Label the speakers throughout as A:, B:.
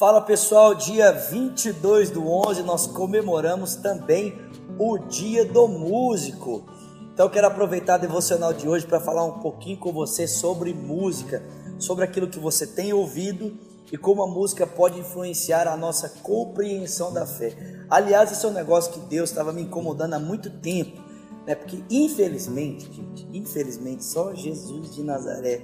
A: Fala pessoal, dia 22 do 11 nós comemoramos também o Dia do Músico. Então quero aproveitar a devocional de hoje para falar um pouquinho com você sobre música, sobre aquilo que você tem ouvido e como a música pode influenciar a nossa compreensão da fé. Aliás, esse é um negócio que Deus estava me incomodando há muito tempo, né? Porque infelizmente, gente, infelizmente só Jesus de Nazaré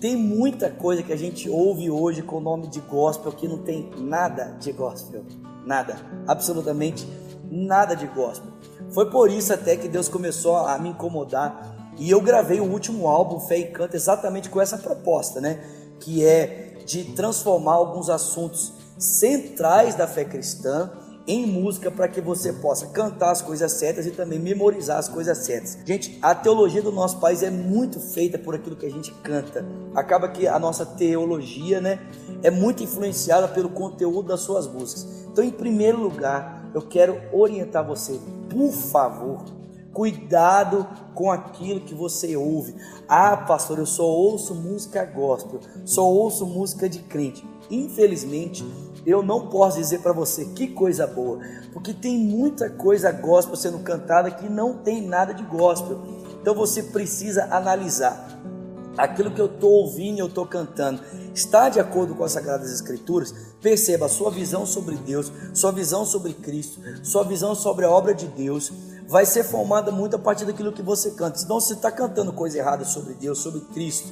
A: tem muita coisa que a gente ouve hoje com o nome de gospel que não tem nada de gospel. Nada. Absolutamente nada de gospel. Foi por isso até que Deus começou a me incomodar. E eu gravei o último álbum, Fé e Canto, exatamente com essa proposta, né? Que é de transformar alguns assuntos centrais da fé cristã em música para que você possa cantar as coisas certas e também memorizar as coisas certas. Gente, a teologia do nosso país é muito feita por aquilo que a gente canta. Acaba que a nossa teologia, né, é muito influenciada pelo conteúdo das suas músicas. Então, em primeiro lugar, eu quero orientar você, por favor, cuidado com aquilo que você ouve. Ah, pastor, eu só ouço música gospel, só ouço música de crente. Infelizmente, eu não posso dizer para você que coisa boa, porque tem muita coisa gospel sendo cantada que não tem nada de gospel. Então você precisa analisar aquilo que eu estou ouvindo eu estou cantando está de acordo com as Sagradas Escrituras, perceba a sua visão sobre Deus, sua visão sobre Cristo, sua visão sobre a obra de Deus, vai ser formada muito a partir daquilo que você canta. Então, se está cantando coisa errada sobre Deus, sobre Cristo,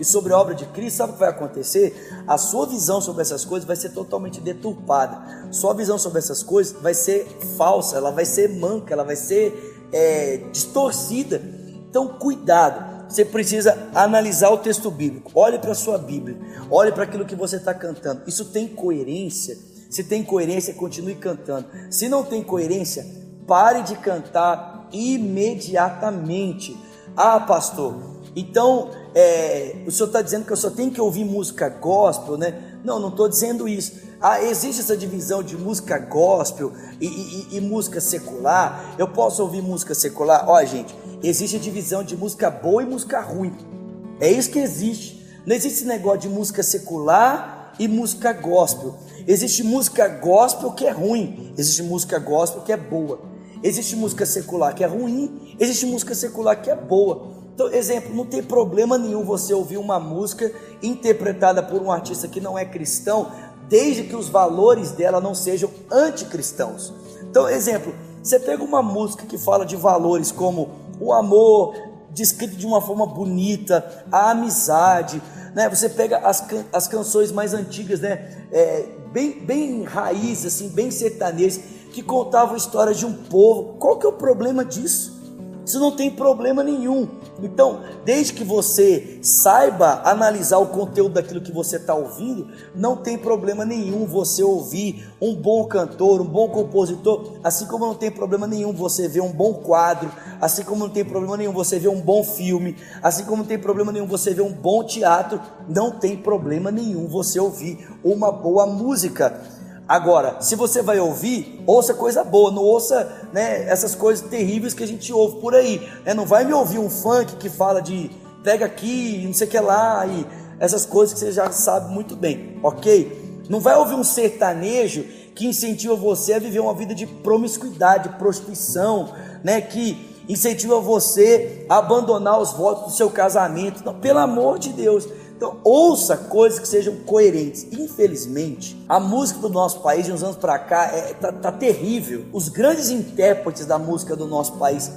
A: e sobre a obra de Cristo, sabe o que vai acontecer? A sua visão sobre essas coisas vai ser totalmente deturpada. Sua visão sobre essas coisas vai ser falsa, ela vai ser manca, ela vai ser é, distorcida. Então, cuidado. Você precisa analisar o texto bíblico. Olhe para a sua Bíblia. Olhe para aquilo que você está cantando. Isso tem coerência? Se tem coerência, continue cantando. Se não tem coerência, pare de cantar imediatamente. Ah, pastor, então, é, o senhor está dizendo que eu só tenho que ouvir música gospel, né? Não, não estou dizendo isso. Ah, existe essa divisão de música gospel e, e, e, música secular. Eu posso ouvir música secular? Ó, gente, existe a divisão de música boa e música ruim. É isso que existe. Não existe esse negócio de música secular e música gospel. Existe música gospel que é ruim, existe música gospel que é boa. Existe música secular que é ruim, existe música secular que é boa. Então, exemplo, não tem problema nenhum você ouvir uma música interpretada por um artista que não é cristão, desde que os valores dela não sejam anticristãos. Então, exemplo, você pega uma música que fala de valores como o amor, descrito de uma forma bonita, a amizade, né? Você pega as, can as canções mais antigas, né? É, bem, bem raiz, assim, bem sertanejas, que contavam histórias de um povo. Qual que é o problema disso? Isso não tem problema nenhum. Então, desde que você saiba analisar o conteúdo daquilo que você está ouvindo, não tem problema nenhum você ouvir um bom cantor, um bom compositor, assim como não tem problema nenhum você ver um bom quadro, assim como não tem problema nenhum você ver um bom filme, assim como não tem problema nenhum você ver um bom teatro, não tem problema nenhum você ouvir uma boa música. Agora, se você vai ouvir, ouça coisa boa, não ouça né, essas coisas terríveis que a gente ouve por aí. Né? Não vai me ouvir um funk que fala de pega aqui, não sei o que lá, e essas coisas que você já sabe muito bem, ok? Não vai ouvir um sertanejo que incentiva você a viver uma vida de promiscuidade, prostituição, né? Que incentiva você a abandonar os votos do seu casamento. Não, pelo amor de Deus. Então, ouça coisas que sejam coerentes. Infelizmente, a música do nosso país, de uns anos para cá, é, tá, tá, terrível. Os grandes intérpretes da música do nosso país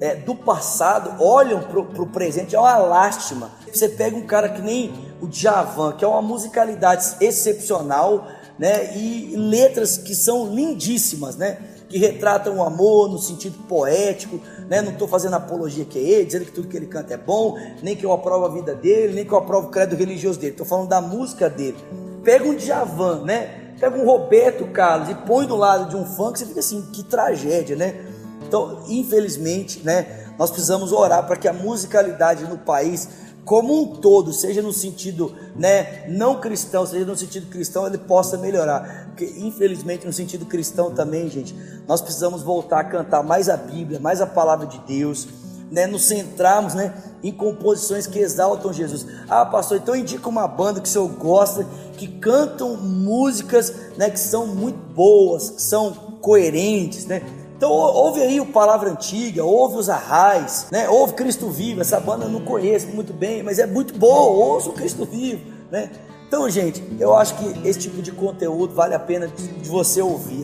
A: é, do passado olham para o presente, é uma lástima. Você pega um cara que nem o Djavan, que é uma musicalidade excepcional, né? E letras que são lindíssimas, né? Que retratam o amor no sentido poético, né? Não estou fazendo apologia que é ele, dizendo que tudo que ele canta é bom, nem que eu aprovo a vida dele, nem que eu aprovo o credo religioso dele. Estou falando da música dele. Pega um Djavan, né? Pega um Roberto Carlos e põe do lado de um funk, você fica assim, que tragédia, né? Então, infelizmente, né? Nós precisamos orar para que a musicalidade no país como um todo, seja no sentido né, não cristão, seja no sentido cristão, ele possa melhorar. Porque, infelizmente, no sentido cristão também, gente, nós precisamos voltar a cantar mais a Bíblia, mais a palavra de Deus, né, nos centrarmos né, em composições que exaltam Jesus. Ah, pastor, então indica uma banda que o senhor gosta, que cantam músicas né, que são muito boas, que são coerentes, né? Então ouve aí o Palavra Antiga, ouve os Arrais, né? ouve Cristo Vivo, essa banda eu não conheço muito bem, mas é muito boa, ouça o Cristo Vivo, né? Então, gente, eu acho que esse tipo de conteúdo vale a pena de você ouvir.